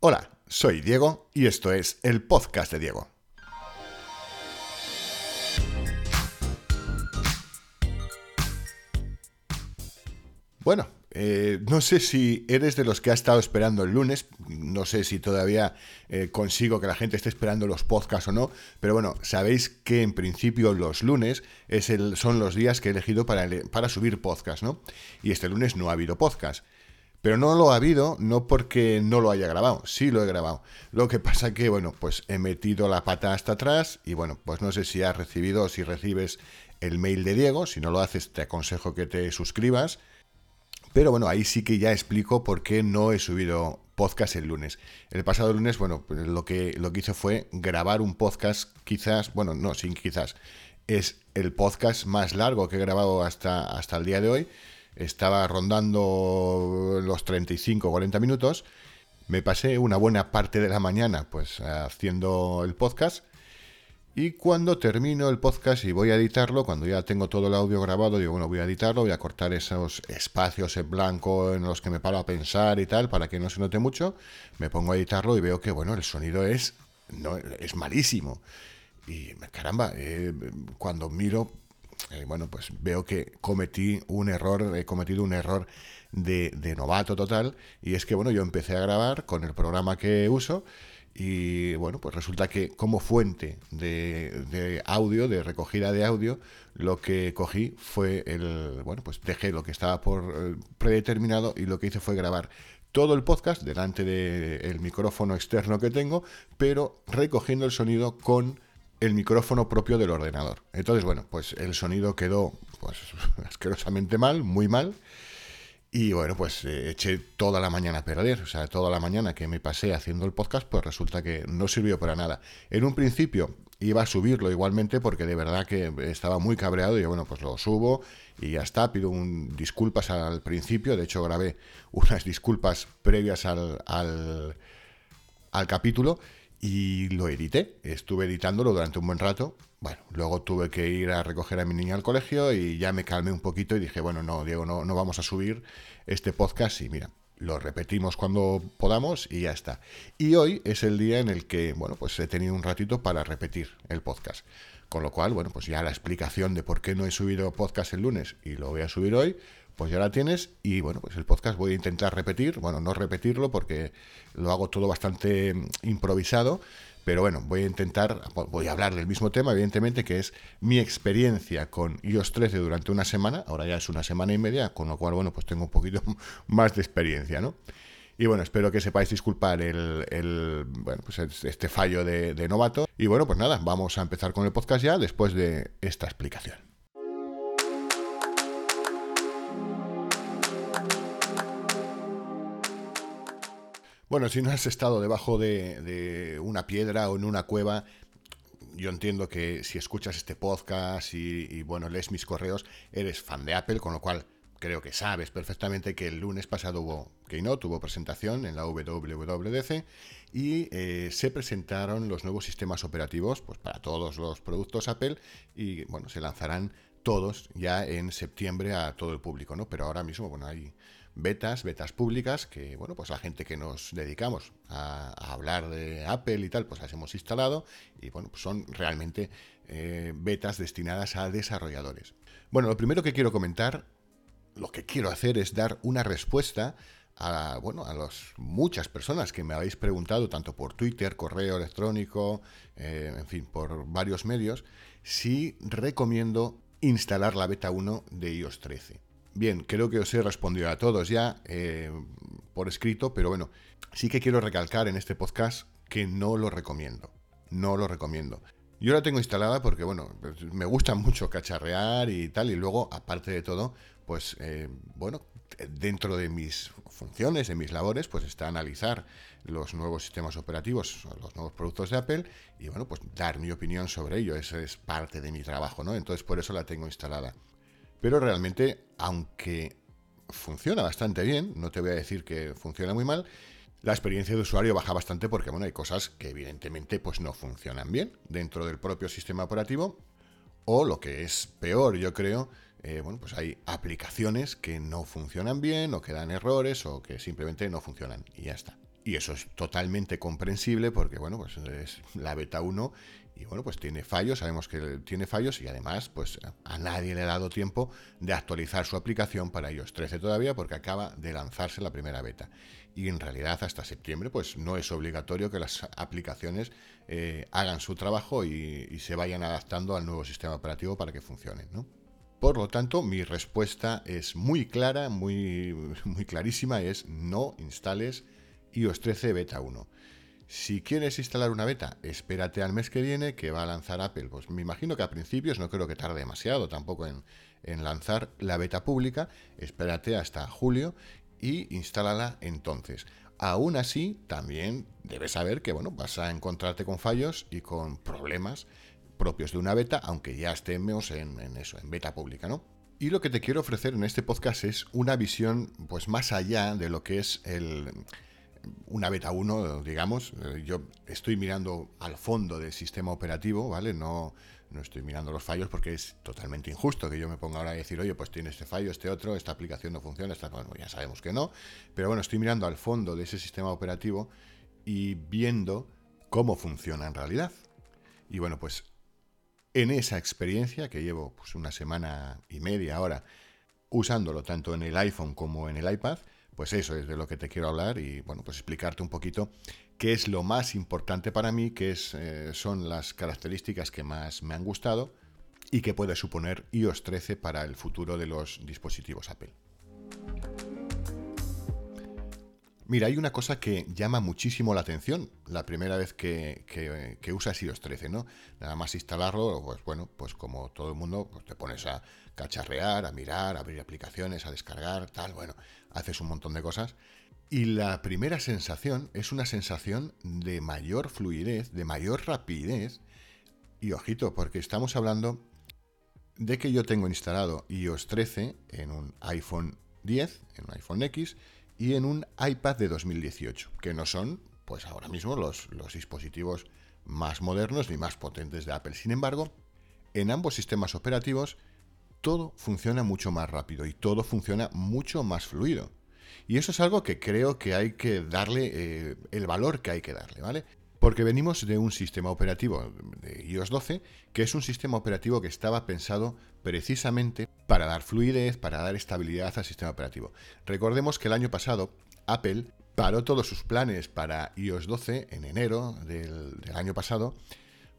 Hola, soy Diego y esto es el podcast de Diego. Bueno, eh, no sé si eres de los que ha estado esperando el lunes, no sé si todavía eh, consigo que la gente esté esperando los podcasts o no, pero bueno, sabéis que en principio los lunes son los días que he elegido para, para subir podcast, ¿no? Y este lunes no ha habido podcast. Pero no lo ha habido, no porque no lo haya grabado, sí lo he grabado. Lo que pasa que, bueno, pues he metido la pata hasta atrás y bueno, pues no sé si has recibido o si recibes el mail de Diego, si no lo haces te aconsejo que te suscribas. Pero bueno, ahí sí que ya explico por qué no he subido podcast el lunes. El pasado lunes, bueno, pues lo que, lo que hice fue grabar un podcast, quizás, bueno, no, sin quizás, es el podcast más largo que he grabado hasta, hasta el día de hoy estaba rondando los 35 40 minutos. Me pasé una buena parte de la mañana pues haciendo el podcast. Y cuando termino el podcast y voy a editarlo, cuando ya tengo todo el audio grabado, digo, bueno, voy a editarlo, voy a cortar esos espacios en blanco en los que me paro a pensar y tal, para que no se note mucho, me pongo a editarlo y veo que, bueno, el sonido es, no, es malísimo. Y caramba, eh, cuando miro, eh, bueno, pues veo que cometí un error, he cometido un error de, novato total, y es que, bueno, yo empecé a grabar con el programa que uso, y bueno, pues resulta que como fuente de, audio, de recogida de audio, lo que cogí fue el, bueno, pues dejé lo que estaba por eh, predeterminado y lo que hice fue grabar todo el podcast delante del micrófono externo que tengo, pero recogiendo el sonido con el micrófono propio del ordenador. Entonces, bueno, pues el sonido quedó pues asquerosamente mal, muy mal. Y bueno, pues eh, eché toda la mañana a perder, o sea, toda la mañana que me pasé haciendo el podcast, pues resulta que no sirvió para nada. En un principio iba a subirlo igualmente porque de verdad que estaba muy cabreado y bueno, pues lo subo y ya está, pido un, disculpas al principio, de hecho grabé unas disculpas previas al, al, al capítulo y lo edité. Estuve editándolo durante un buen rato. Bueno, luego tuve que ir a recoger a mi niña al colegio y ya me calmé un poquito y dije, bueno, no, Diego, no, no vamos a subir este podcast y mira, lo repetimos cuando podamos y ya está. Y hoy es el día en el que, bueno, pues he tenido un ratito para repetir el podcast. Con lo cual, bueno, pues ya la explicación de por qué no he subido podcast el lunes y lo voy a subir hoy, pues ya la tienes y bueno, pues el podcast voy a intentar repetir, bueno, no repetirlo porque lo hago todo bastante mm, improvisado, pero bueno, voy a intentar, voy a hablar del mismo tema, evidentemente, que es mi experiencia con iOS 13 durante una semana, ahora ya es una semana y media, con lo cual, bueno, pues tengo un poquito más de experiencia, ¿no? Y bueno, espero que sepáis disculpar el, bueno, pues este fallo de, de novato. Y bueno, pues nada, vamos a empezar con el podcast ya después de esta explicación. Bueno, si no has estado debajo de, una piedra o en una cueva, yo entiendo que si escuchas este podcast y, bueno, lees mis correos, eres fan de Apple, con lo cual creo que sabes perfectamente que el lunes pasado hubo Keynote, tuvo presentación en la WWDC y eh, se presentaron los nuevos sistemas operativos pues, para todos los productos Apple y bueno, se lanzarán todos ya en septiembre a todo el público, ¿no? Pero ahora mismo, bueno, hay betas, betas públicas, que bueno, pues la gente que nos dedicamos a, hablar de Apple y tal, pues las hemos instalado y bueno, pues son realmente eh, betas destinadas a desarrolladores. Bueno, lo primero que quiero comentar, lo que quiero hacer es dar una respuesta a, bueno, a las muchas personas que me habéis preguntado, tanto por Twitter, correo electrónico, eh, en fin, por varios medios, si recomiendo instalar la beta 1 de iOS 13. Bien, creo que os he respondido a todos ya eh, por escrito, pero bueno, sí que quiero recalcar en este podcast que no lo recomiendo. No lo recomiendo. Yo la tengo instalada porque, bueno, me gusta mucho cacharrear y tal, y luego, aparte de todo, pues, eh, bueno, dentro de mis funciones, de mis labores, pues está analizar los nuevos sistemas operativos, los nuevos productos de Apple, y bueno, pues dar mi opinión sobre ello. Eso es parte de mi trabajo, ¿no? Entonces, por eso la tengo instalada. Pero realmente, aunque funciona bastante bien, no te voy a decir que funciona muy mal, la experiencia de usuario baja bastante porque bueno, hay cosas que evidentemente pues, no funcionan bien dentro del propio sistema operativo. O lo que es peor, yo creo, eh, bueno, pues hay aplicaciones que no funcionan bien, o que dan errores, o que simplemente no funcionan. Y ya está. Y eso es totalmente comprensible porque, bueno, pues es la beta 1 y bueno, pues tiene fallos, sabemos que tiene fallos y además, pues a nadie le ha dado tiempo de actualizar su aplicación para iOS 13 todavía porque acaba de lanzarse la primera beta. Y en realidad hasta septiembre, pues no es obligatorio que las aplicaciones eh, hagan su trabajo y, y, se vayan adaptando al nuevo sistema operativo para que funcionen, ¿no? Por lo tanto, mi respuesta es muy clara, muy, muy clarísima, es no instales iOS 13 beta 1. Si quieres instalar una beta, espérate al mes que viene que va a lanzar Apple. Pues me imagino que a principios no creo que tarde demasiado tampoco en, lanzar la beta pública. Espérate hasta julio y instálala entonces. Aún así, también debes saber que bueno, vas a encontrarte con fallos y con problemas propios de una beta, aunque ya estemos en, en eso, en beta pública, ¿no? Y lo que te quiero ofrecer en este podcast es una visión pues más allá de lo que es el, una beta 1, digamos, eh, yo estoy mirando al fondo del sistema operativo, ¿vale? No, no estoy mirando los fallos porque es totalmente injusto que yo me ponga ahora a decir, oye, pues tiene este fallo, este otro, esta aplicación no funciona, esta, bueno, ya sabemos que no, pero bueno, estoy mirando al fondo de ese sistema operativo y viendo cómo funciona en realidad. Y bueno, pues en esa experiencia que llevo pues una semana y media ahora usándolo tanto en el iPhone como en el iPad, pues eso es de lo que te quiero hablar y bueno, pues explicarte un poquito qué es lo más importante para mí, qué es, eh, son las características que más me han gustado y qué puede suponer iOS 13 para el futuro de los dispositivos Apple. Mira, hay una cosa que llama muchísimo la atención la primera vez que, que, usas iOS 13, ¿no? Nada más instalarlo, pues bueno, pues como todo el mundo, pues te pones a cacharrear, a mirar, a abrir aplicaciones, a descargar, tal, bueno, haces un montón de cosas. Y la primera sensación es una sensación de mayor fluidez, de mayor rapidez. Y ojito, porque estamos hablando de que yo tengo instalado iOS 13 en un iPhone 10, en un iPhone X, y en un iPad de 2018, que no son, pues ahora mismo, los, los dispositivos más modernos ni más potentes de Apple. Sin embargo, en ambos sistemas operativos todo funciona mucho más rápido y todo funciona mucho más fluido. Y eso es algo que creo que hay que darle eh, el valor que hay que darle, ¿vale? Porque venimos de un sistema operativo de iOS 12, que es un sistema operativo que estaba pensado precisamente para dar fluidez, para dar estabilidad al sistema operativo. Recordemos que el año pasado Apple paró todos sus planes para iOS 12 en enero del, del año pasado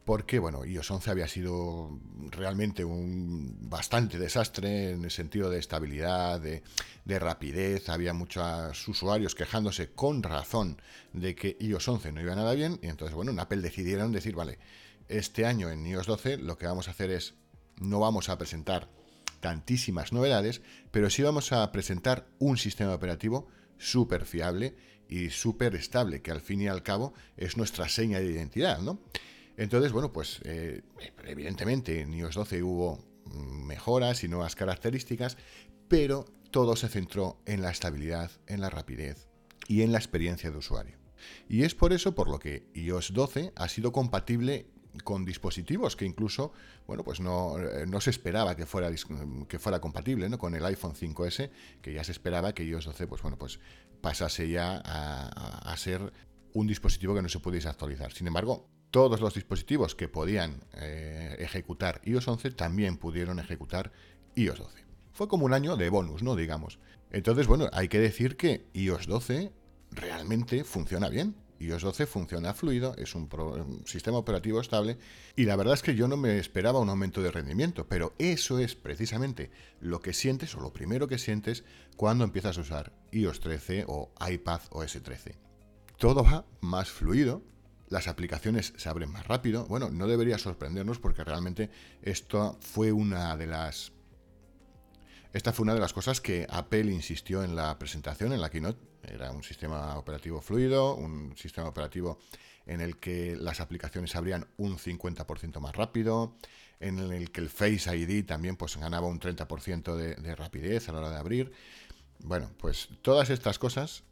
porque bueno, iOS 11 había sido realmente un bastante desastre en el sentido de estabilidad, de, rapidez, había muchos usuarios quejándose con razón de que iOS 11 no iba nada bien, y entonces bueno, en Apple decidieron decir, vale, este año en iOS 12 lo que vamos a hacer es, no vamos a presentar tantísimas novedades, pero sí vamos a presentar un sistema operativo súper fiable y súper estable, que al fin y al cabo es nuestra seña de identidad, ¿no? Entonces, bueno, pues eh, evidentemente en iOS 12 hubo mejoras y nuevas características, pero todo se centró en la estabilidad, en la rapidez y en la experiencia de usuario. Y es por eso por lo que iOS 12 ha sido compatible con dispositivos que incluso, bueno, pues no, eh, no se esperaba que fuera, que fuera compatible, ¿no? Con el iPhone 5S, que ya se esperaba que iOS 12, pues bueno, pues pasase ya a, a ser un dispositivo que no se pudiese actualizar. Sin embargo, todos los dispositivos que podían eh, ejecutar iOS 11 también pudieron ejecutar iOS 12. Fue como un año de bonus, ¿no? Digamos. Entonces, bueno, hay que decir que iOS 12 realmente funciona bien. iOS 12 funciona fluido, es un, un, sistema operativo estable y la verdad es que yo no me esperaba un aumento de rendimiento, pero eso es precisamente lo que sientes o lo primero que sientes cuando empiezas a usar iOS 13 o iPad OS 13. Todo va más fluido, las aplicaciones se abren más rápido. Bueno, no debería sorprendernos porque realmente esto fue una de las... Esta fue una de las cosas que Apple insistió en la presentación, en la keynote. Era un sistema operativo fluido, un sistema operativo en el que las aplicaciones se abrían un 50% más rápido, en el que el Face ID también pues, ganaba un 30% de, de rapidez a la hora de abrir. Bueno, pues todas estas cosas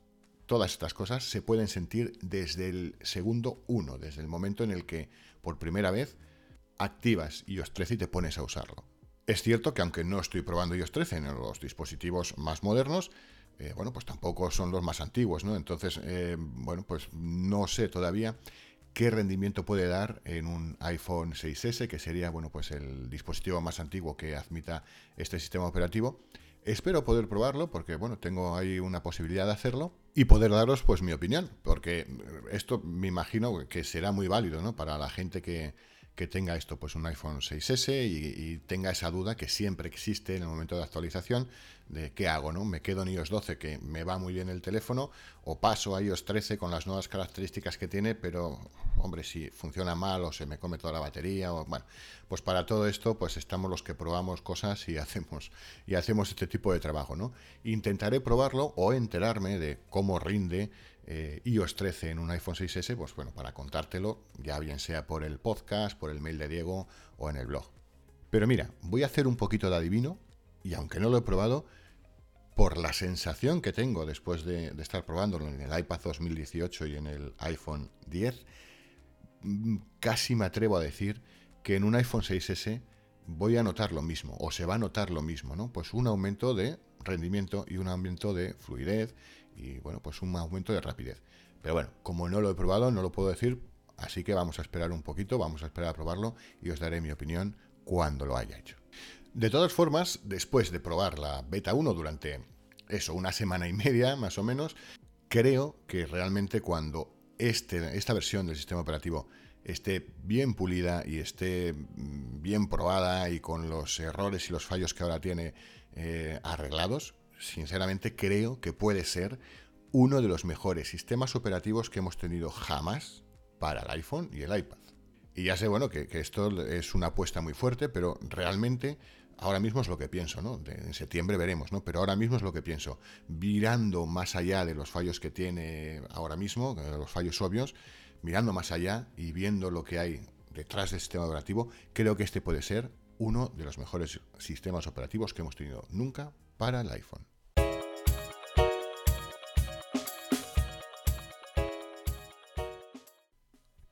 Todas estas cosas se pueden sentir desde el segundo uno, desde el momento en el que por primera vez activas iOS 13 y te pones a usarlo. Es cierto que aunque no estoy probando iOS 13 en los dispositivos más modernos, eh, bueno, pues tampoco son los más antiguos, ¿no? Entonces, eh, bueno, pues no sé todavía qué rendimiento puede dar en un iPhone 6S, que sería, bueno, pues el dispositivo más antiguo que admita este sistema operativo. Espero poder probarlo porque, bueno, tengo ahí una posibilidad de hacerlo y poder daros, pues, mi opinión, porque esto me imagino que será muy válido, ¿no? Para la gente que, que tenga esto, pues un iPhone 6S y, tenga esa duda que siempre existe en el momento de actualización de qué hago, ¿no? Me quedo en iOS 12 que me va muy bien el teléfono o paso a iOS 13 con las nuevas características que tiene, pero hombre, si funciona mal o se me come toda la batería o bueno, pues para todo esto pues estamos los que probamos cosas y hacemos y hacemos este tipo de trabajo, ¿no? Intentaré probarlo o enterarme de cómo rinde eh, iOS 13 en un iPhone 6S, pues bueno, para contártelo, ya bien sea por el podcast, por el mail de Diego o en el blog. Pero mira, voy a hacer un poquito de adivino, y aunque no lo he probado, por la sensación que tengo después de, estar probándolo en el iPad 2018 y en el iPhone 10, mm, casi me atrevo a decir que en un iPhone 6S voy a notar lo mismo, o se va a notar lo mismo, ¿no? Pues un aumento de rendimiento y un aumento de fluidez y bueno, pues un aumento de rapidez. Pero bueno, como no lo he probado, no lo puedo decir, así que vamos a esperar un poquito, vamos a esperar a probarlo y os daré mi opinión cuando lo haya hecho. De todas formas, después de probar la beta 1 durante eso, una semana y media más o menos, creo que realmente cuando este, esta versión del sistema operativo esté bien pulida y esté mm, bien probada y con los errores y los fallos que ahora tiene eh, arreglados, sinceramente creo que puede ser uno de los mejores sistemas operativos que hemos tenido jamás para el iPhone y el iPad. Y ya sé, bueno, que, esto es una apuesta muy fuerte, pero realmente ahora mismo es lo que pienso, ¿no? en septiembre veremos, ¿no? Pero ahora mismo es lo que pienso. Mirando más allá de los fallos que tiene ahora mismo, los fallos obvios, mirando más allá y viendo lo que hay detrás del sistema operativo, creo que este puede ser uno de los mejores sistemas operativos que hemos tenido nunca para el iPhone.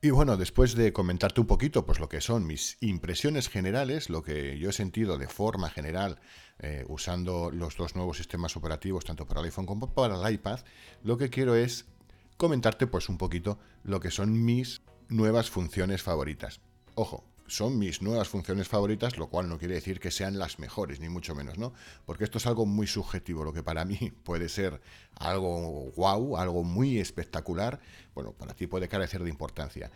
Y bueno, después de comentarte un poquito pues lo que son mis impresiones generales, lo que yo he sentido de forma general eh, usando los dos nuevos sistemas operativos, tanto para el iPhone como para el iPad, lo que quiero es comentarte pues un poquito lo que son mis nuevas funciones favoritas. Ojo, son mis nuevas funciones favoritas, lo cual no quiere decir que sean las mejores, ni mucho menos, ¿no? Porque esto es algo muy subjetivo, lo que para mí puede ser algo guau, algo muy espectacular, bueno, para ti puede carecer de importancia.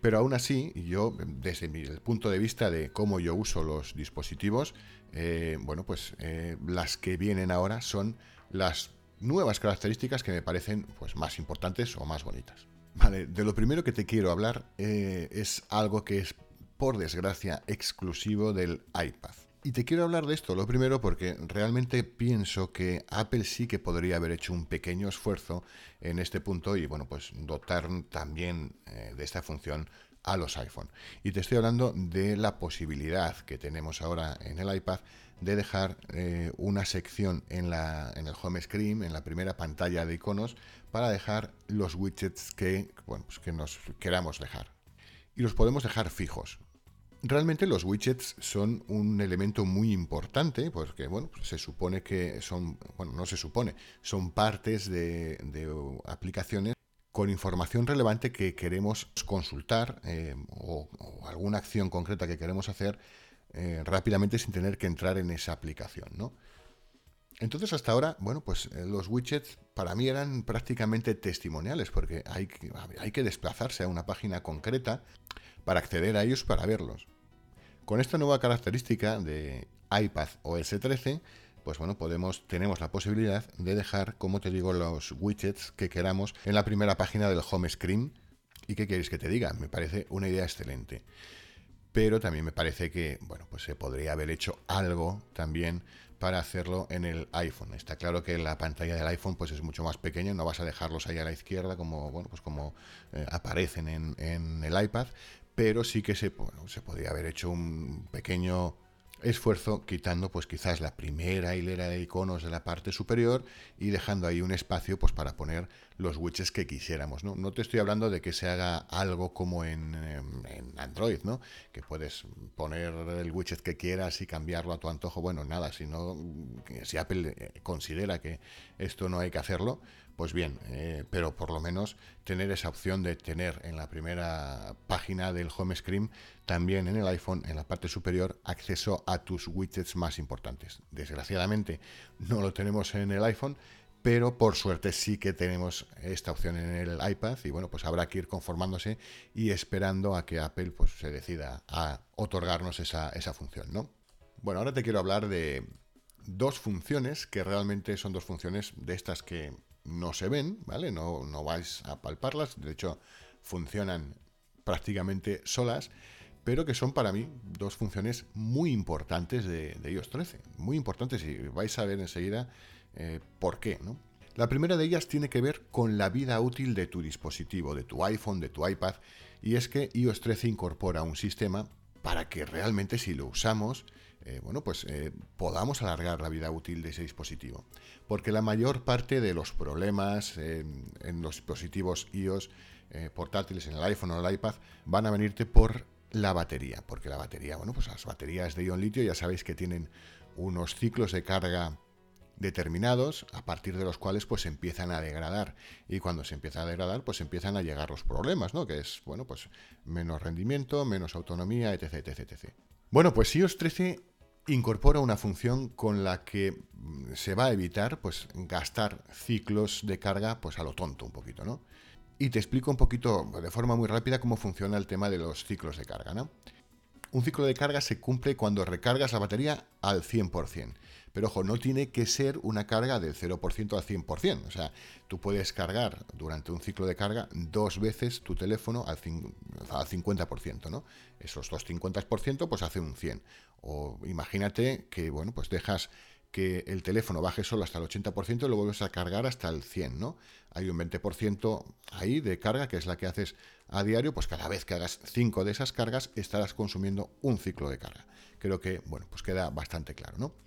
Pero aún así, yo, desde mi, el punto de vista de cómo yo uso los dispositivos, eh, bueno, pues eh, las que vienen ahora son las nuevas características que me parecen pues, más importantes o más bonitas. Vale, de lo primero que te quiero hablar eh, es algo que es por desgracia, exclusivo del iPad. Y te quiero hablar de esto, lo primero porque realmente pienso que Apple sí que podría haber hecho un pequeño esfuerzo en este punto y bueno, pues dotar también eh, de esta función a los iPhone. Y te estoy hablando de la posibilidad que tenemos ahora en el iPad de dejar eh, una sección en, la, en el home screen, en la primera pantalla de iconos, para dejar los widgets que, bueno, pues que nos queramos dejar. Y los podemos dejar fijos. Realmente los widgets son un elemento muy importante porque, bueno, se supone que son, bueno, no se supone, son partes de, aplicaciones con información relevante que queremos consultar eh, o, alguna acción concreta que queremos hacer eh, rápidamente sin tener que entrar en esa aplicación, ¿no? Entonces hasta ahora, bueno, pues eh, los widgets para mí eran prácticamente testimoniales porque hay hay que desplazarse a una página concreta para acceder a ellos para verlos. Con esta nueva característica de iPad OS 13, pues bueno, podemos, tenemos la posibilidad de dejar, como te digo, los widgets que queramos en la primera página del home screen. ¿Y qué queréis que te diga? Me parece una idea excelente. Pero también me parece que, bueno, pues se podría haber hecho algo también para hacerlo en el iPhone. Está claro que la pantalla del iPhone pues es mucho más pequeña, no vas a dejarlos ahí a la izquierda como, bueno, pues como eh, aparecen en, en, el iPad, pero sí que se, se podría haber hecho un pequeño esfuerzo quitando pues quizás la primera hilera de iconos de la parte superior y dejando ahí un espacio pues para poner los widgets que quisiéramos. No, no te estoy hablando de que se haga algo como en, en, Android, ¿no? que puedes poner el widget que quieras y cambiarlo a tu antojo. Bueno, nada, si, no, si Apple eh, considera que esto no hay que hacerlo, pues bien, eh, pero por lo menos tener esa opción de tener en la primera página del home screen, también en el iPhone, en la parte superior, acceso a tus widgets más importantes. Desgraciadamente no lo tenemos en el iPhone, pero por suerte sí que tenemos esta opción en el iPad y bueno, pues habrá que ir conformándose y esperando a que Apple pues, se decida a otorgarnos esa, esa función, ¿no? Bueno, ahora te quiero hablar de dos funciones que realmente son dos funciones de estas que no se ven, ¿vale? No, no vais a palparlas, de hecho funcionan prácticamente solas, pero que son para mí dos funciones muy importantes de, iOS 13, muy importantes y vais a ver enseguida eh, por qué, ¿no? La primera de ellas tiene que ver con la vida útil de tu dispositivo, de tu iPhone, de tu iPad, y es que iOS 13 incorpora un sistema para que realmente si lo usamos eh, bueno, pues eh, podamos alargar la vida útil de ese dispositivo. Porque la mayor parte de los problemas en los dispositivos iOS eh, portátiles, en el iPhone o el iPad, van a venirte por la batería. Porque la batería, bueno, pues las baterías de ion litio ya sabéis que tienen unos ciclos de carga determinados a partir de los cuales pues empiezan a degradar y cuando se empieza a degradar pues empiezan a llegar los problemas no que es bueno pues menos rendimiento menos autonomía etc etc etc bueno pues iOS 13 incorpora una función con la que mm, se va a evitar pues gastar ciclos de carga pues a lo tonto un poquito, ¿no? Y te explico un poquito de forma muy rápida cómo funciona el tema de los ciclos de carga, ¿no? Un ciclo de carga se cumple cuando recargas la batería al 100%. Pero ojo, no tiene que ser una carga del 0% al 100%. O sea, tú puedes cargar durante un ciclo de carga dos veces tu teléfono al, 50%, ¿no? Esos dos 50% pues hace un 100. O imagínate que, bueno, pues dejas que el teléfono baje solo hasta el 80% y lo vuelves a cargar hasta el 100, ¿no? Hay un 20% ahí de carga, que es la que haces a diario, pues cada vez que hagas 5 de esas cargas estarás consumiendo un ciclo de carga. Creo que, bueno, pues queda bastante claro, ¿no?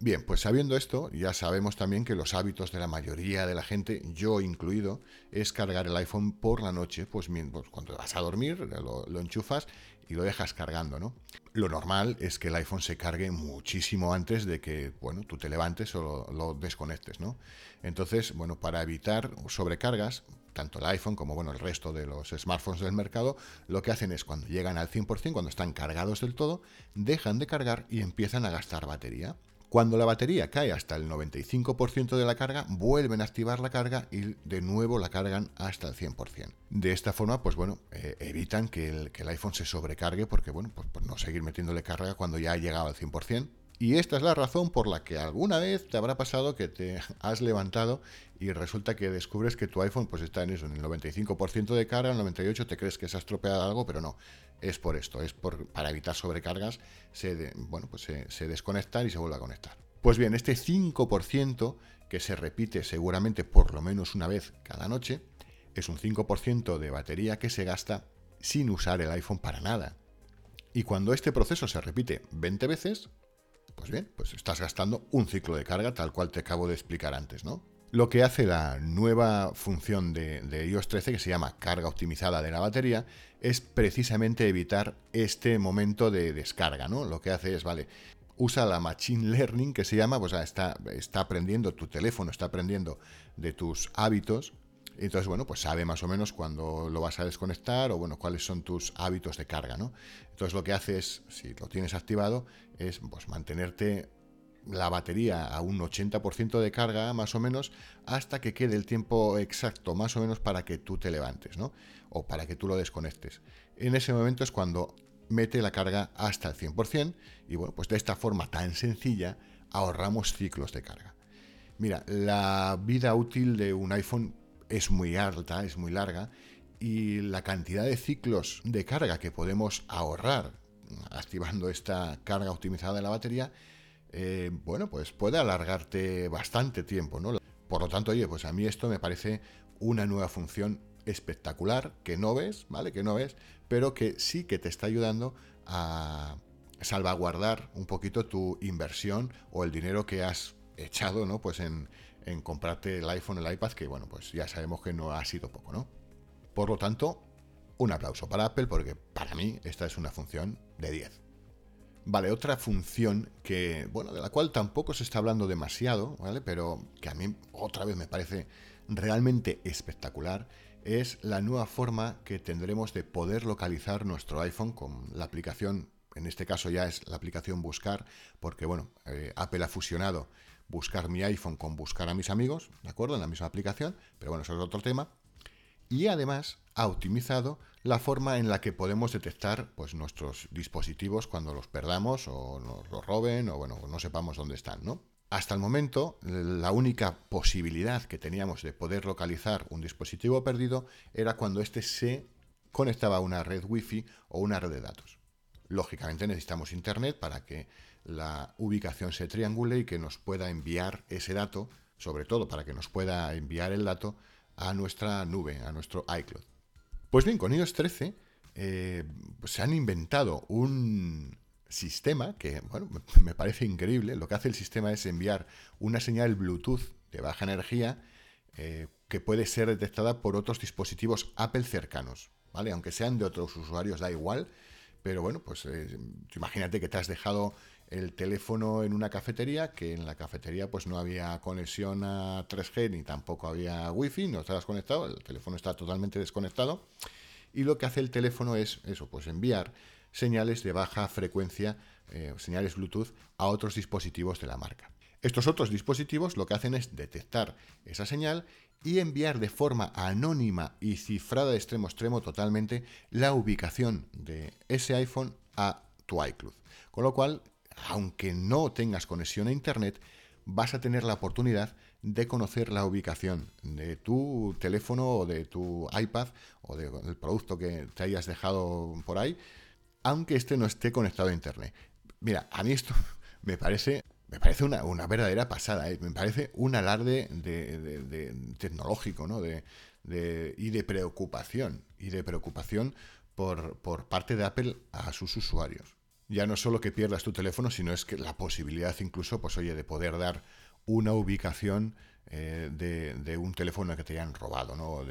Bien, pues sabiendo esto, ya sabemos también que los hábitos de la mayoría de la gente, yo incluido, es cargar el iPhone por la noche, pues, pues cuando vas a dormir lo, lo, enchufas y lo dejas cargando, ¿no? Lo normal es que el iPhone se cargue muchísimo antes de que, bueno, tú te levantes o lo, lo desconectes, ¿no? Entonces, bueno, para evitar sobrecargas, tanto el iPhone como bueno, el resto de los smartphones del mercado, lo que hacen es cuando llegan al 100%, cuando están cargados del todo, dejan de cargar y empiezan a gastar batería. Cuando la batería cae hasta el 95% de la carga, vuelven a activar la carga y de nuevo la cargan hasta el 100%. De esta forma, pues bueno, eh, evitan que el, iPhone se sobrecargue porque, bueno, pues, pues no seguir metiéndole carga cuando ya ha llegado al 100%. Y esta es la razón por la que alguna vez te habrá pasado que te has levantado y resulta que descubres que tu iPhone pues está en eso, en el 95% de carga, el 98% te crees que se ha estropeado algo, pero no, es por esto, es por, para evitar sobrecargas, se, bueno, pues se, se y se vuelve a conectar. Pues bien, este 5% que se repite seguramente por lo menos una vez cada noche, es un 5% de batería que se gasta sin usar el iPhone para nada. Y cuando este proceso se repite 20 veces, pues bien, pues estás gastando un ciclo de carga tal cual te acabo de explicar antes, ¿no? Lo que hace la nueva función de, iOS 13, que se llama carga optimizada de la batería, es precisamente evitar este momento de descarga, ¿no? Lo que hace es, vale, usa la Machine Learning, que se llama, pues está, está aprendiendo, tu teléfono está aprendiendo de tus hábitos, entonces, bueno, pues sabe más o menos cuándo lo vas a desconectar o, bueno, cuáles son tus hábitos de carga, ¿no? Entonces, lo que hace es, si lo tienes activado, es pues, mantenerte la batería a un 80% de carga, más o menos, hasta que quede el tiempo exacto, más o menos, para que tú te levantes, ¿no? O para que tú lo desconectes. En ese momento es cuando mete la carga hasta el 100% y, bueno, pues de esta forma tan sencilla ahorramos ciclos de carga. Mira, la vida útil de un iPhone es muy alta, es muy larga, y la cantidad de ciclos de carga que podemos ahorrar activando esta carga optimizada de la batería, eh, bueno, pues puede alargarte bastante tiempo, ¿no? Por lo tanto, oye, pues a mí esto me parece una nueva función espectacular que no ves, ¿vale? Que no ves, pero que sí que te está ayudando a salvaguardar un poquito tu inversión o el dinero que has echado, ¿no? Pues en, en comprarte el iPhone, el iPad, que bueno, pues ya sabemos que no ha sido poco, ¿no? Por lo tanto, un aplauso para Apple porque para mí esta es una función de 10. Vale, otra función que, bueno, de la cual tampoco se está hablando demasiado, ¿vale? Pero que a mí otra vez me parece realmente espectacular, es la nueva forma que tendremos de poder localizar nuestro iPhone con la aplicación, en este caso ya es la aplicación Buscar, porque bueno, eh, Apple ha fusionado Buscar mi iPhone con Buscar a mis amigos, ¿de acuerdo? En la misma aplicación, pero bueno, eso es otro tema. Y además ha optimizado la forma en la que podemos detectar pues, nuestros dispositivos cuando los perdamos o nos los roben o bueno, no sepamos dónde están, ¿no? Hasta el momento, la única posibilidad que teníamos de poder localizar un dispositivo perdido era cuando éste se conectaba a una red Wi-Fi o una red de datos. Lógicamente necesitamos Internet para que la ubicación se triangule y que nos pueda enviar ese dato, sobre todo para que nos pueda enviar el dato a nuestra nube, a nuestro iCloud. Pues bien, con iOS 13 eh, se han inventado un sistema que, bueno, me parece increíble. Lo que hace el sistema es enviar una señal Bluetooth de baja energía eh, que puede ser detectada por otros dispositivos Apple cercanos, ¿vale? Aunque sean de otros usuarios, da igual. Pero bueno, pues eh, imagínate que te has dejado el teléfono en una cafetería, que en la cafetería pues no había conexión a 3G ni tampoco había wifi, no estabas conectado, el teléfono está totalmente desconectado. Y lo que hace el teléfono es eso, pues enviar señales de baja frecuencia, eh, señales Bluetooth, a otros dispositivos de la marca. Estos otros dispositivos lo que hacen es detectar esa señal y enviar de forma anónima y cifrada de extremo a extremo totalmente la ubicación de ese iPhone a tu iCloud. Con lo cual aunque no tengas conexión a Internet, vas a tener la oportunidad de conocer la ubicación de tu teléfono o de tu iPad o del producto que te hayas dejado por ahí, aunque este no esté conectado a Internet. Mira, a mí esto me parece, me parece una, verdadera pasada, ¿eh? me parece un alarde de, tecnológico ¿no? y de preocupación, y de preocupación por, por parte de Apple a sus usuarios ya no solo que pierdas tu teléfono, sino es que la posibilidad incluso, pues oye, de poder dar una ubicación eh, de, un teléfono que te hayan robado, ¿no?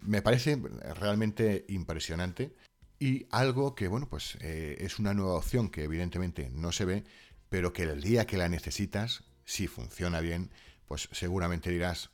me parece realmente impresionante y algo que, bueno, pues eh, es una nueva opción que evidentemente no se ve, pero que el día que la necesitas, si funciona bien, pues seguramente dirás,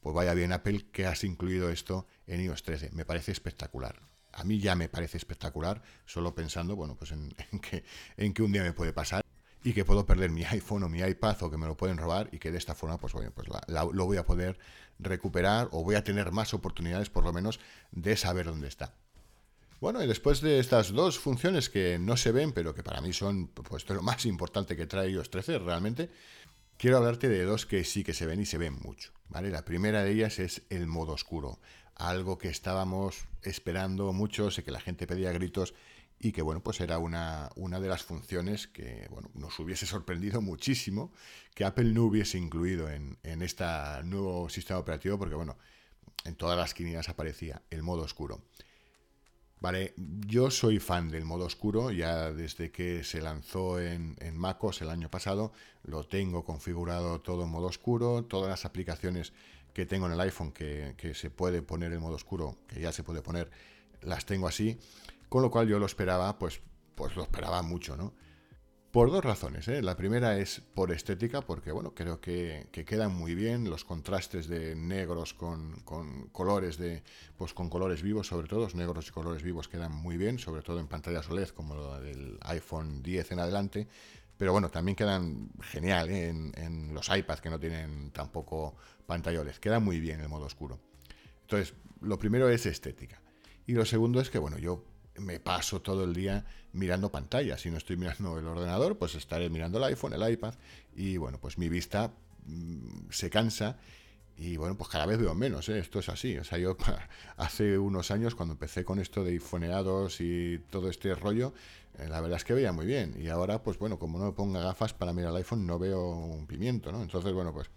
pues vaya bien Apple que has incluido esto en iOS 13. Me parece espectacular a mí ya me parece espectacular, solo pensando, bueno, pues en, que, un día me puede pasar y que puedo perder mi iPhone o mi iPad o que me lo pueden robar y que de esta forma, pues bueno, pues lo voy a poder recuperar o voy a tener más oportunidades por lo menos de saber dónde está. Bueno, y después de estas dos funciones que no se ven, pero que para mí son pues, lo más importante que trae iOS 13 realmente, quiero hablarte de dos que sí que se ven y se ven mucho. ¿vale? La primera de ellas es el modo oscuro algo que estábamos esperando mucho, sé que la gente pedía gritos y que bueno, pues era una, una de las funciones que bueno, nos hubiese sorprendido muchísimo que Apple no hubiese incluido en, en este nuevo sistema operativo, porque bueno, en todas las quinielas aparecía el modo oscuro. Vale, yo soy fan del modo oscuro, ya desde que se lanzó en, en, MacOS el año pasado, lo tengo configurado todo en modo oscuro, todas las aplicaciones que tengo en el iPhone que, se puede poner en modo oscuro, que ya se puede poner, las tengo así, con lo cual yo lo esperaba, pues, pues lo esperaba mucho, ¿no? Por dos razones. ¿eh? La primera es por estética, porque bueno, creo que, quedan muy bien los contrastes de negros con, con, colores de. Pues con colores vivos, sobre todo, los negros y colores vivos quedan muy bien, sobre todo en pantallas OLED como la del iPhone 10 en adelante. Pero bueno, también quedan genial ¿eh? en, los iPads que no tienen tampoco pantallones. Queda muy bien el modo oscuro. Entonces, lo primero es estética. Y lo segundo es que, bueno, yo me paso todo el día mirando pantallas. Si no estoy mirando el ordenador, pues estaré mirando el iPhone, el iPad. Y bueno, pues mi vista mm, se cansa y bueno, pues cada vez veo menos, ¿eh? esto es así. O sea, yo hace unos años, cuando empecé con esto de iPhoneados y todo este rollo, la verdad es que veía muy bien. Y ahora, pues bueno, como no me ponga gafas para mirar el iPhone, no veo un pimiento, ¿no? Entonces, bueno, pues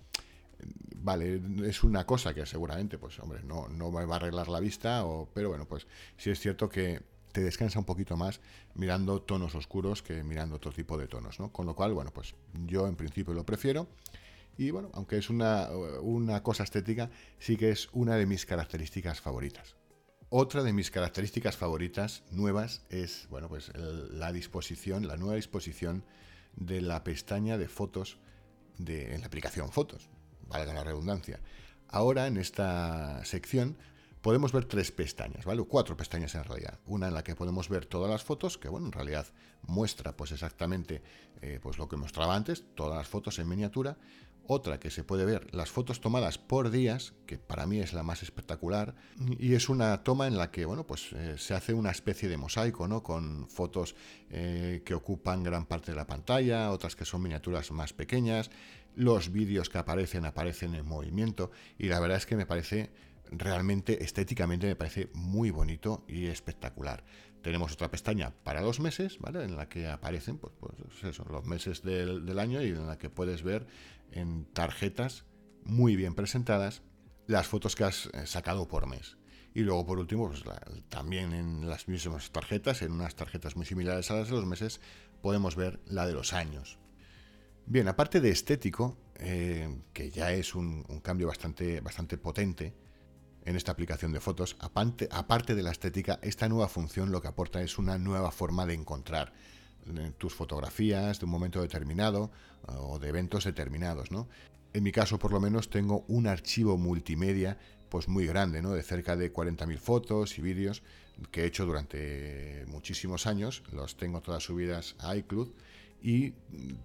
vale, es una cosa que seguramente, pues hombre, no, no me va a arreglar la vista, pero bueno, pues sí es cierto que, te descansa un poquito más mirando tonos oscuros que mirando otro tipo de tonos, ¿no? Con lo cual, bueno, pues yo en principio lo prefiero. Y bueno, aunque es una, una cosa estética, sí que es una de mis características favoritas. Otra de mis características favoritas nuevas es, bueno, pues la disposición, la nueva disposición de la pestaña de fotos de, en la aplicación Fotos, valga la redundancia. Ahora en esta sección podemos ver tres pestañas, ¿vale? cuatro pestañas en realidad. Una en la que podemos ver todas las fotos, que bueno, en realidad muestra pues exactamente eh, pues lo que mostraba antes, todas las fotos en miniatura. Otra que se puede ver las fotos tomadas por días, que para mí es la más espectacular, y es una toma en la que bueno, pues, eh, se hace una especie de mosaico, ¿no? con fotos eh, que ocupan gran parte de la pantalla, otras que son miniaturas más pequeñas, los vídeos que aparecen aparecen en movimiento, y la verdad es que me parece realmente estéticamente me parece muy bonito y espectacular. Tenemos otra pestaña para los meses. En la que aparecen pues, pues los meses del, año y en la que puedes ver en tarjetas muy bien presentadas las fotos que has eh, sacado por mes. Y luego, por último, pues, también en las mismas tarjetas, en unas tarjetas muy similares a las de los meses, podemos ver la de los años. Bien, aparte de estético, eh, que ya es un, un, cambio bastante, bastante potente, en esta aplicación de fotos, aparte, de la estética, esta nueva función lo que aporta es una nueva forma de encontrar eh, tus fotografías de un momento determinado eh, o de eventos determinados, ¿no? En mi caso, por lo menos, tengo un archivo multimedia pues muy grande, ¿no? De cerca de 40.000 fotos y vídeos que he hecho durante muchísimos años. Los tengo todas subidas a iCloud y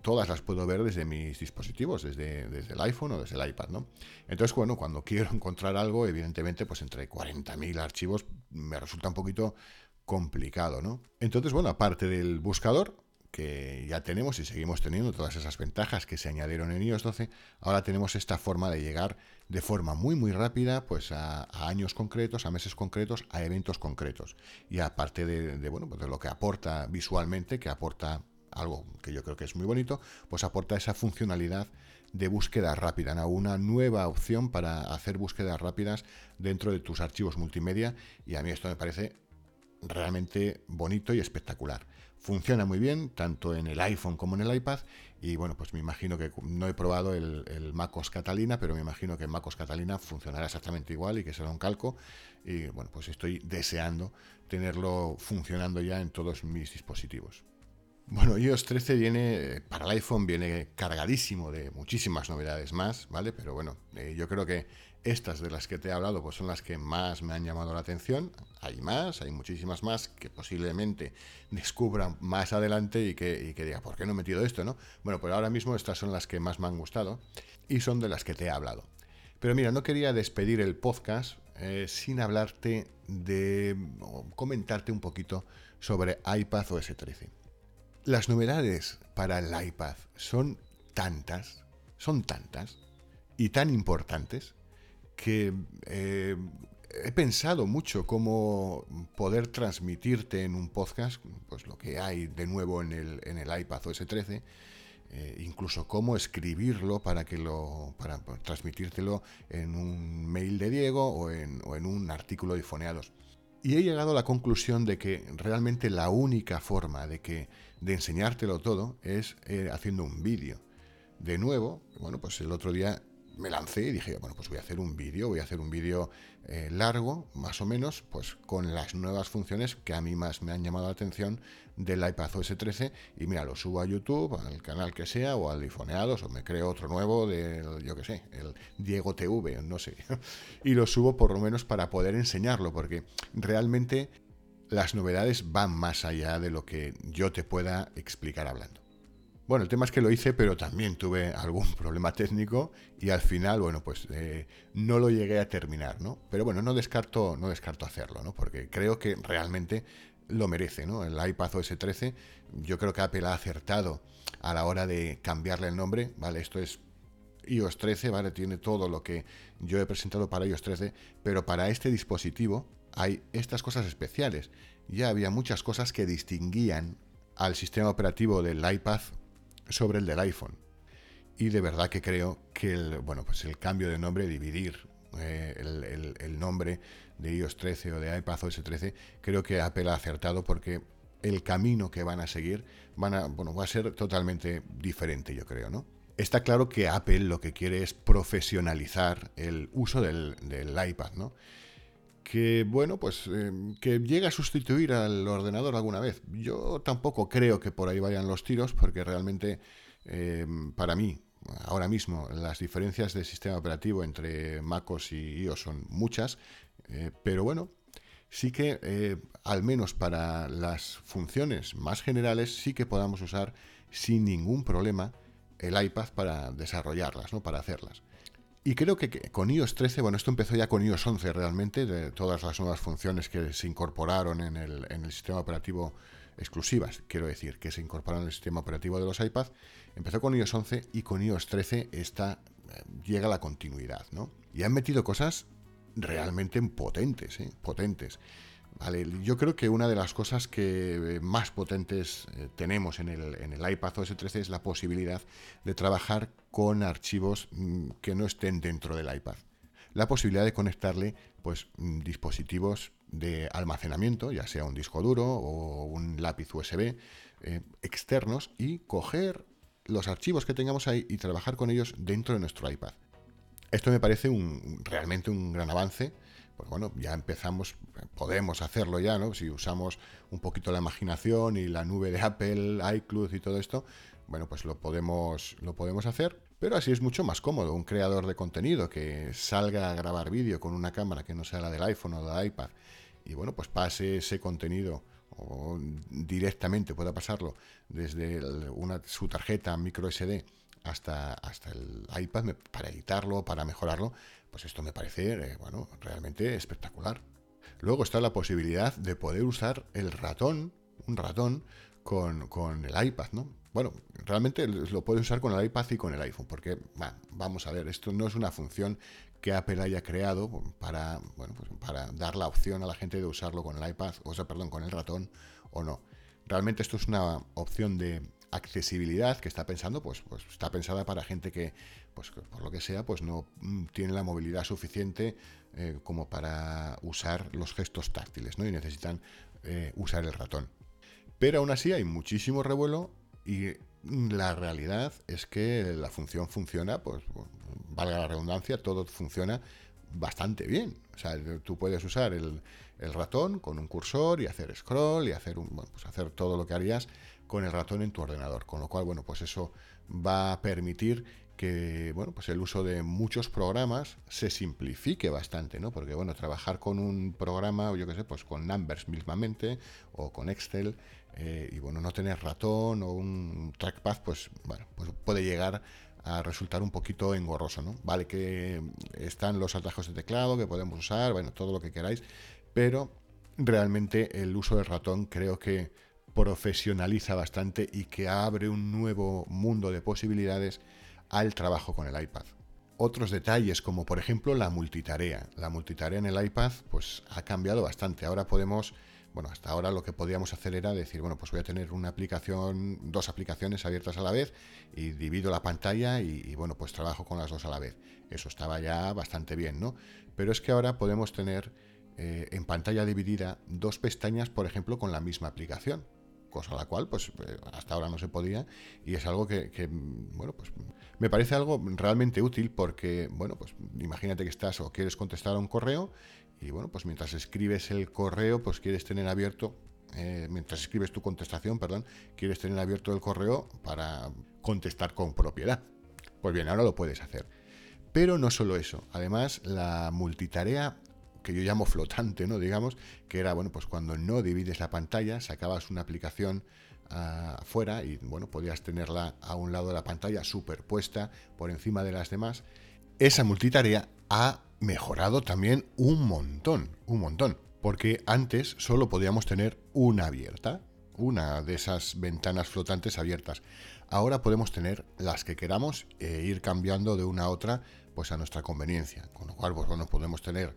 todas las puedo ver desde mis dispositivos, desde, desde el iPhone o desde el iPad, ¿no? Entonces, bueno, cuando quiero encontrar algo, evidentemente, pues entre 40.000 archivos me resulta un poquito complicado, ¿no? Entonces, bueno, aparte del buscador, que ya tenemos y seguimos teniendo todas esas ventajas que se añadieron en iOS 12, ahora tenemos esta forma de llegar de forma muy muy rápida pues a, años concretos, a meses concretos, a eventos concretos. Y aparte de, bueno, pues de lo que aporta visualmente, que aporta algo que yo creo que es muy bonito, pues aporta esa funcionalidad de búsqueda rápida, una nueva opción para hacer búsquedas rápidas dentro de tus archivos multimedia y a mí esto me parece realmente bonito y espectacular. Funciona muy bien tanto en el iPhone como en el iPad y bueno, pues me imagino que no he probado el, el MacOS Catalina, pero me imagino que MacOS Catalina funcionará exactamente igual y que será un calco y bueno, pues estoy deseando tenerlo funcionando ya en todos mis dispositivos. Bueno, iOS 13 viene, para el iPhone viene cargadísimo de muchísimas novedades más, ¿vale? Pero bueno, eh, yo creo que estas de las que te he hablado pues son las que más me han llamado la atención. Hay más, hay muchísimas más que posiblemente descubran más adelante y que, y diga, ¿por qué no he metido esto, no? Bueno, pues ahora mismo estas son las que más me han gustado y son de las que te he hablado. Pero mira, no quería despedir el podcast eh, sin hablarte de, o comentarte un poquito sobre iPad OS 13. Las novedades para el iPad son tantas, son tantas y tan importantes que eh, he pensado mucho cómo poder transmitirte en un podcast pues lo que hay de nuevo en el, en el iPad OS 13, eh, incluso cómo escribirlo para que lo para transmitírtelo en un mail de Diego o en, o en un artículo de Foneados. Y he llegado a la conclusión de que realmente la única forma de, que, de enseñártelo todo es eh, haciendo un vídeo. De nuevo, bueno, pues el otro día me lancé y dije, bueno, pues voy a hacer un vídeo, voy a hacer un vídeo eh, largo, más o menos, pues con las nuevas funciones que a mí más me han llamado la atención del iPad OS 13 y mira, lo subo a YouTube, al canal que sea, o al iPhoneados, o me creo otro nuevo del, yo qué sé, el Diego TV, no sé, y lo subo por lo menos para poder enseñarlo, porque realmente las novedades van más allá de lo que yo te pueda explicar hablando. Bueno, el tema es que lo hice, pero también tuve algún problema técnico y al final, bueno, pues eh, no lo llegué a terminar, ¿no? Pero bueno, no descarto, no descarto hacerlo, ¿no? Porque creo que realmente lo merece, ¿no? El iPad OS 13, yo creo que Apple ha acertado a la hora de cambiarle el nombre, ¿vale? Esto es iOS 13, ¿vale? Tiene todo lo que yo he presentado para iOS 13, pero para este dispositivo hay estas cosas especiales. Ya había muchas cosas que distinguían al sistema operativo del iPad sobre el del iPhone. Y de verdad que creo que el, bueno, pues el cambio de nombre, dividir eh, el, nombre de iOS 13 o de iPadOS 13, creo que Apple ha acertado porque el camino que van a seguir van a, bueno, va a ser totalmente diferente, yo creo, ¿no? Está claro que Apple lo que quiere es profesionalizar el uso del, iPad, ¿no? Que, bueno, pues eh, que llega a sustituir al ordenador alguna vez. Yo tampoco creo que por ahí vayan los tiros, porque realmente, eh, para mí, ahora mismo las diferencias de sistema operativo entre MacOS y iOS son muchas, eh, pero bueno, sí que eh, al menos para las funciones más generales sí que podamos usar sin ningún problema el iPad para desarrollarlas, ¿no? para hacerlas. Y creo que con iOS 13, bueno, esto empezó ya con iOS 11 realmente, de todas las nuevas funciones que se incorporaron en el, sistema operativo exclusivas, quiero decir, que se incorporan al sistema operativo de los iPads, empezó con iOS 11 y con iOS 13 está, eh, llega la continuidad, ¿no? Y han metido cosas realmente potentes, ¿eh? potentes. Yo creo que una de las cosas que eh, más potentes tenemos en el, en el iPad OS 13 es la posibilidad de trabajar con archivos mm, que no estén dentro del iPad. La posibilidad de conectarle pues, mm, dispositivos de almacenamiento, ya sea un disco duro o un lápiz USB eh, externos y coger los archivos que tengamos ahí y trabajar con ellos dentro de nuestro iPad. Esto me parece realmente un gran avance, pues bueno, ya empezamos, podemos hacerlo ya, ¿no? Si usamos un poquito la imaginación y la nube de Apple, iCloud y todo esto, bueno, pues lo podemos, lo podemos hacer, pero así es mucho más cómodo. Un creador de contenido que salga a grabar vídeo con una cámara que no sea la del iPhone o del iPad y bueno, pues pase ese contenido o directamente pueda pasarlo desde su tarjeta micro SD hasta, hasta el iPad para editarlo, para mejorarlo, pues esto me parece, eh, bueno, realmente espectacular. Luego está la posibilidad de poder usar el ratón, un ratón, con, con el iPad, ¿no? Bueno, realmente lo puedes usar con el iPad y con el iPhone, porque vamos a ver, esto no es una función que Apple haya creado para, bueno, pues para dar la opción a la gente de usarlo con el iPad, o sea, perdón, con el ratón o no. Realmente esto es una opción de accesibilidad que está pensando, pues, pues está pensada para gente que, pues por lo que sea, pues no mm, tiene la movilidad suficiente eh, como para usar los gestos táctiles, ¿no? Y necesitan eh, usar el ratón. Pero aún así hay muchísimo revuelo y la realidad es que la función funciona, pues valga la redundancia, todo funciona bastante bien. O sea, tú puedes usar el, ratón con un cursor y hacer scroll y hacer, un, pues hacer todo lo que harías con el ratón en tu ordenador. Con lo cual, bueno, pues eso va a permitir que bueno, pues el uso de muchos programas se simplifique bastante, ¿no? Porque bueno, trabajar con un programa, o yo qué sé, pues con Numbers mismamente, o con Excel, eh, y bueno, no tener ratón o un trackpad, pues bueno, pues puede llegar a resultar un poquito engorroso, ¿no? Vale que están los atajos de teclado que podemos usar, bueno, todo lo que queráis, pero realmente el uso del ratón creo que profesionaliza bastante y que abre un nuevo mundo de posibilidades al trabajo con el iPad. Otros detalles, como por ejemplo la multitarea. La multitarea en el iPad pues, ha cambiado bastante. Ahora podemos, bueno, hasta ahora lo que podíamos hacer era decir, bueno, pues voy a tener una aplicación, dos aplicaciones abiertas a la vez y divido la pantalla y, bueno, pues trabajo con las dos a la vez. Eso estaba ya bastante bien, ¿no? Pero es que ahora podemos tener eh, en pantalla dividida dos pestañas, por ejemplo, con la misma aplicación cosa la cual pues eh, hasta ahora no se podía y es algo que, bueno pues me parece algo realmente útil porque bueno pues imagínate que estás o quieres contestar a un correo y bueno pues mientras escribes el correo pues quieres tener abierto eh, mientras escribes tu contestación perdón quieres tener abierto el correo para contestar con propiedad pues bien ahora lo puedes hacer pero no solo eso además la multitarea que yo llamo flotante, ¿no? Digamos, que era, bueno, pues cuando no divides la pantalla, sacabas una aplicación afuera y, bueno, podías tenerla a un lado de la pantalla superpuesta por encima de las demás. Esa multitarea ha mejorado también un montón, un montón, porque antes solo podíamos tener una abierta, una de esas ventanas flotantes abiertas. Ahora podemos tener las que queramos e ir cambiando de una a otra pues a nuestra conveniencia. Con lo cual, pues bueno, podemos tener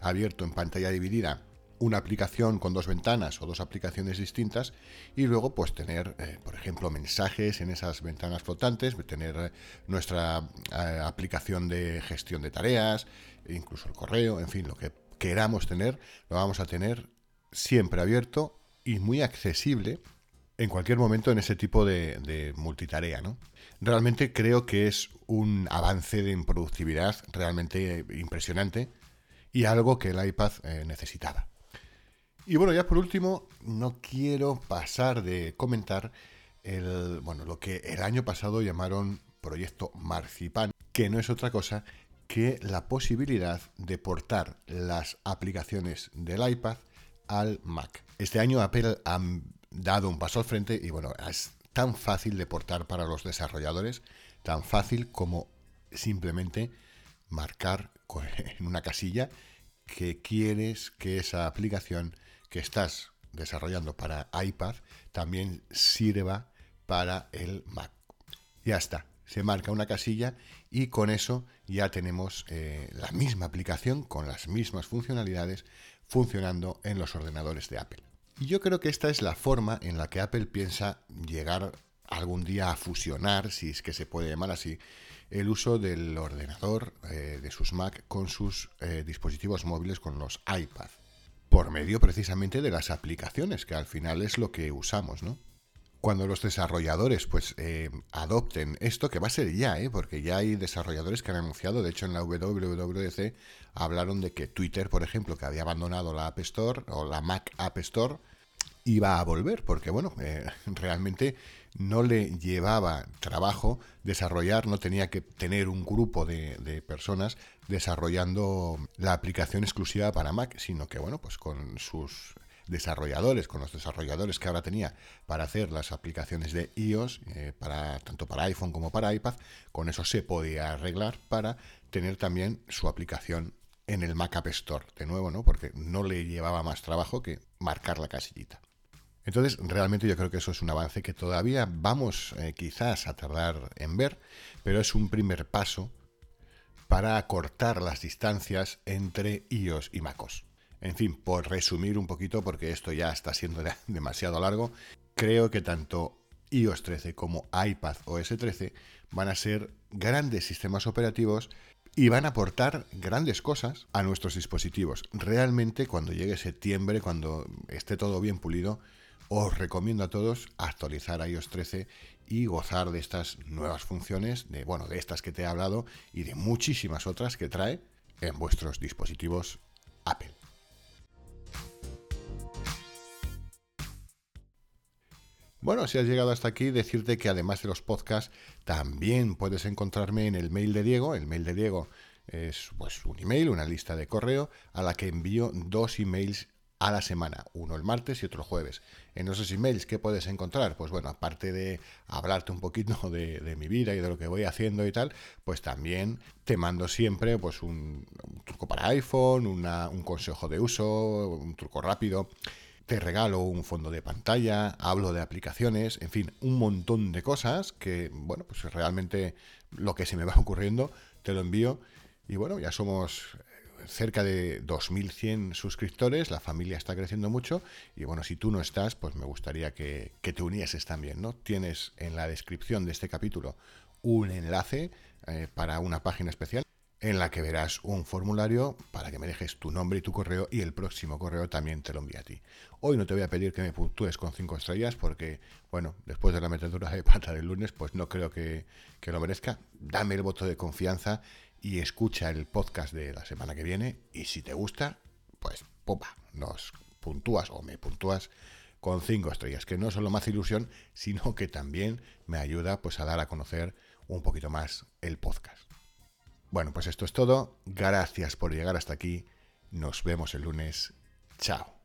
abierto en pantalla dividida una aplicación con dos ventanas o dos aplicaciones distintas y luego pues tener, eh, por ejemplo, mensajes en esas ventanas flotantes, tener eh, nuestra eh, aplicación de gestión de tareas, incluso el correo, en fin, lo que queramos tener, lo vamos a tener siempre abierto y muy accesible en cualquier momento en ese tipo de, multitarea. ¿no? Realmente creo que es un avance en productividad realmente impresionante y algo que el iPad necesitaba. Y bueno, ya por último, no quiero pasar de comentar el, bueno, lo que el año pasado llamaron proyecto Marzipan, que no es otra cosa que la posibilidad de portar las aplicaciones del iPad al Mac. Este año Apple ha dado un paso al frente y bueno, es tan fácil de portar para los desarrolladores, tan fácil como simplemente marcar en una casilla que quieres que esa aplicación que estás desarrollando para iPad también sirva para el Mac. Ya está, se marca una casilla y con eso ya tenemos eh, la misma aplicación con las mismas funcionalidades funcionando en los ordenadores de Apple. Y yo creo que esta es la forma en la que Apple piensa llegar algún día a fusionar, si es que se puede llamar así, el uso del ordenador eh, de sus Mac con sus eh, dispositivos móviles, con los iPad por medio precisamente de las aplicaciones, que al final es lo que usamos, ¿no? Cuando los desarrolladores pues eh, adopten esto, que va a ser ya, ¿eh? porque ya hay desarrolladores que han anunciado, de hecho en la WWDC hablaron de que Twitter, por ejemplo, que había abandonado la App Store o la Mac App Store, iba a volver, porque bueno, eh, realmente no le llevaba trabajo desarrollar, no tenía que tener un grupo de, personas desarrollando la aplicación exclusiva para Mac, sino que bueno, pues con sus desarrolladores, con los desarrolladores que ahora tenía para hacer las aplicaciones de iOS, eh, para, tanto para iPhone como para iPad, con eso se podía arreglar para tener también su aplicación en el Mac App Store, de nuevo, ¿no? Porque no le llevaba más trabajo que marcar la casillita. Entonces, realmente yo creo que eso es un avance que todavía vamos eh, quizás a tardar en ver, pero es un primer paso para acortar las distancias entre iOS y MacOS. En fin, por resumir un poquito, porque esto ya está siendo demasiado largo, creo que tanto iOS 13 como iPad OS 13 van a ser grandes sistemas operativos y van a aportar grandes cosas a nuestros dispositivos. Realmente cuando llegue septiembre, cuando esté todo bien pulido, os recomiendo a todos actualizar iOS 13 y gozar de estas nuevas funciones, de bueno, de estas que te he hablado y de muchísimas otras que trae en vuestros dispositivos Apple. Bueno, si has llegado hasta aquí, decirte que además de los podcasts, también puedes encontrarme en el mail de Diego. El mail de Diego es pues un email, una lista de correo, a la que envío dos emails a la semana, uno el martes y otro jueves. En esos emails, ¿qué puedes encontrar? Pues bueno, aparte de hablarte un poquito de, mi vida y de lo que voy haciendo y tal, pues también te mando siempre pues un, truco para iPhone, un consejo de uso, un truco rápido. Te regalo un fondo de pantalla, hablo de aplicaciones, en fin, un montón de cosas que, bueno, pues realmente lo que se me va ocurriendo te lo envío. Y bueno, ya somos cerca de 2.100 suscriptores, la familia está creciendo mucho y bueno, si tú no estás, pues me gustaría que, te unieses también, ¿no? Tienes en la descripción de este capítulo un enlace eh, para una página especial en la que verás un formulario para que me dejes tu nombre y tu correo y el próximo correo también te lo envío a ti. Hoy no te voy a pedir que me puntúes con 5 estrellas porque, bueno, después de la metedura de pata del lunes, pues no creo que, que lo merezca. Dame el voto de confianza y escucha el podcast de la semana que viene y si te gusta, pues popa, nos puntúas o me puntúas con cinco estrellas, que no solo me hace ilusión, sino que también me ayuda pues a dar a conocer un poquito más el podcast. Bueno, pues esto es todo. Gracias por llegar hasta aquí. Nos vemos el lunes. Chao.